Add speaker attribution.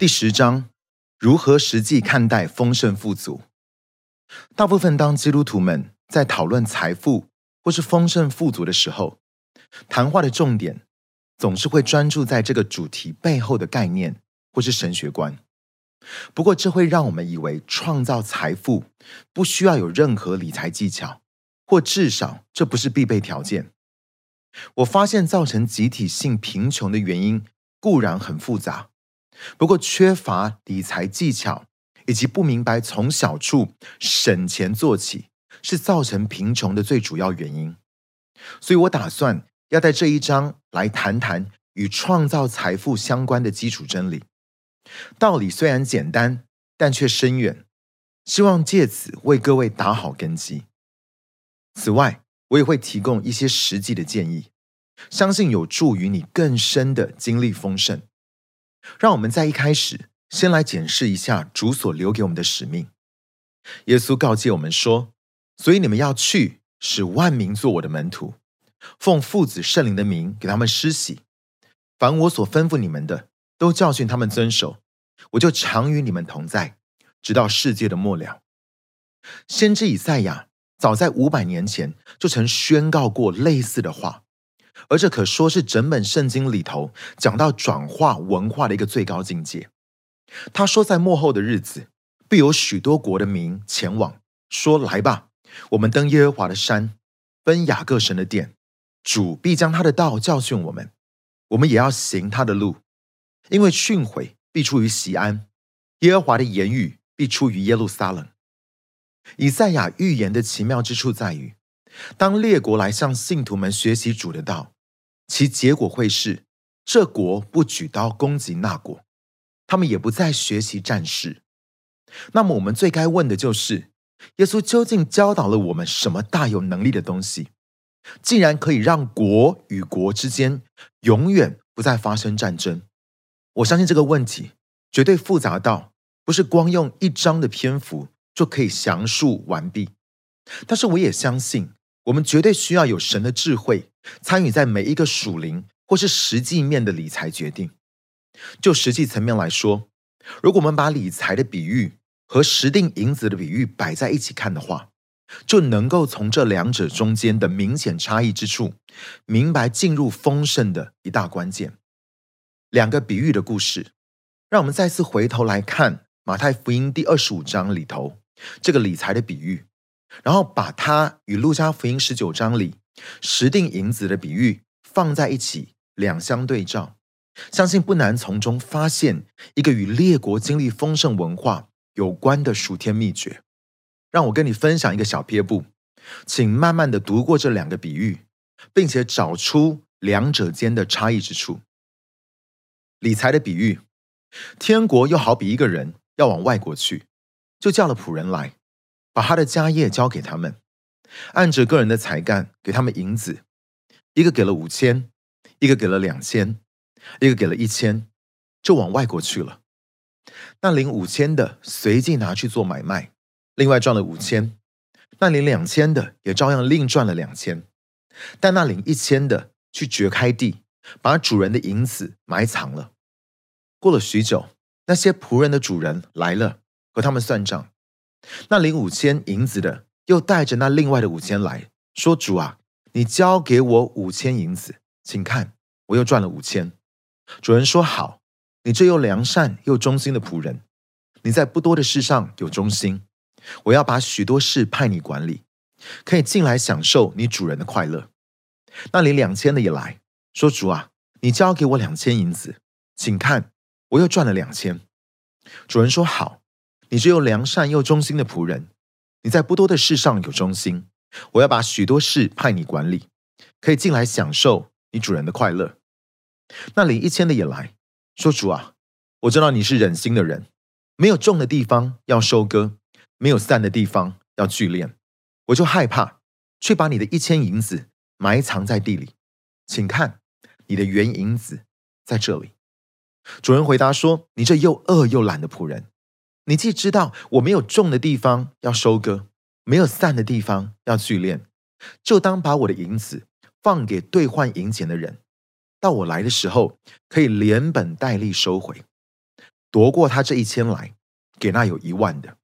Speaker 1: 第十章：如何实际看待丰盛富足？大部分当基督徒们在讨论财富或是丰盛富足的时候，谈话的重点总是会专注在这个主题背后的概念或是神学观。不过，这会让我们以为创造财富不需要有任何理财技巧，或至少这不是必备条件。我发现，造成集体性贫穷的原因固然很复杂。不过，缺乏理财技巧以及不明白从小处省钱做起，是造成贫穷的最主要原因。所以我打算要在这一章来谈谈与创造财富相关的基础真理。道理虽然简单，但却深远。希望借此为各位打好根基。此外，我也会提供一些实际的建议，相信有助于你更深的经历丰盛。让我们在一开始先来检视一下主所留给我们的使命。耶稣告诫我们说：“所以你们要去，使万民做我的门徒，奉父子圣灵的名给他们施洗。凡我所吩咐你们的，都教训他们遵守。我就常与你们同在，直到世界的末了。”先知以赛亚早在五百年前就曾宣告过类似的话。而这可说是整本圣经里头讲到转化文化的一个最高境界。他说，在末后的日子，必有许多国的民前往，说：“来吧，我们登耶和华的山，奔雅各神的殿。主必将他的道教训我们，我们也要行他的路。因为训诲必出于西安，耶和华的言语必出于耶路撒冷。”以赛亚预言的奇妙之处在于。当列国来向信徒们学习主的道，其结果会是这国不举刀攻击那国，他们也不再学习战事。那么，我们最该问的就是：耶稣究竟教导了我们什么大有能力的东西，竟然可以让国与国之间永远不再发生战争？我相信这个问题绝对复杂到不是光用一章的篇幅就可以详述完毕。但是，我也相信。我们绝对需要有神的智慧参与在每一个属灵或是实际面的理财决定。就实际层面来说，如果我们把理财的比喻和十锭银子的比喻摆在一起看的话，就能够从这两者中间的明显差异之处，明白进入丰盛的一大关键。两个比喻的故事，让我们再次回头来看马太福音第二十五章里头这个理财的比喻。然后把它与路加福音十九章里十锭银子的比喻放在一起，两相对照，相信不难从中发现一个与列国经历丰盛文化有关的属天秘诀。让我跟你分享一个小撇步，请慢慢的读过这两个比喻，并且找出两者间的差异之处。理财的比喻，天国又好比一个人要往外国去，就叫了仆人来。把他的家业交给他们，按着个人的才干给他们银子，一个给了五千，一个给了两千，一个给了一千，就往外国去了。那领五千的随即拿去做买卖，另外赚了五千；那领两千的也照样另赚了两千。但那领一千的去掘开地，把主人的银子埋藏了。过了许久，那些仆人的主人来了，和他们算账。那领五千银子的又带着那另外的五千来说：“主啊，你交给我五千银子，请看，我又赚了五千。”主人说：“好，你这又良善又忠心的仆人，你在不多的事上有忠心，我要把许多事派你管理，可以进来享受你主人的快乐。”那领两千的也来说：“主啊，你交给我两千银子，请看，我又赚了两千。”主人说：“好。”你是又良善又忠心的仆人，你在不多的事上有忠心，我要把许多事派你管理，可以进来享受你主人的快乐。那领一千的也来说：“主啊，我知道你是忍心的人，没有种的地方要收割，没有散的地方要聚敛，我就害怕，却把你的一千银子埋藏在地里。请看，你的原银子在这里。”主人回答说：“你这又饿又懒的仆人。”你既知道我没有种的地方要收割，没有散的地方要聚敛，就当把我的银子放给兑换银钱的人，到我来的时候可以连本带利收回。夺过他这一千来，给那有一万的。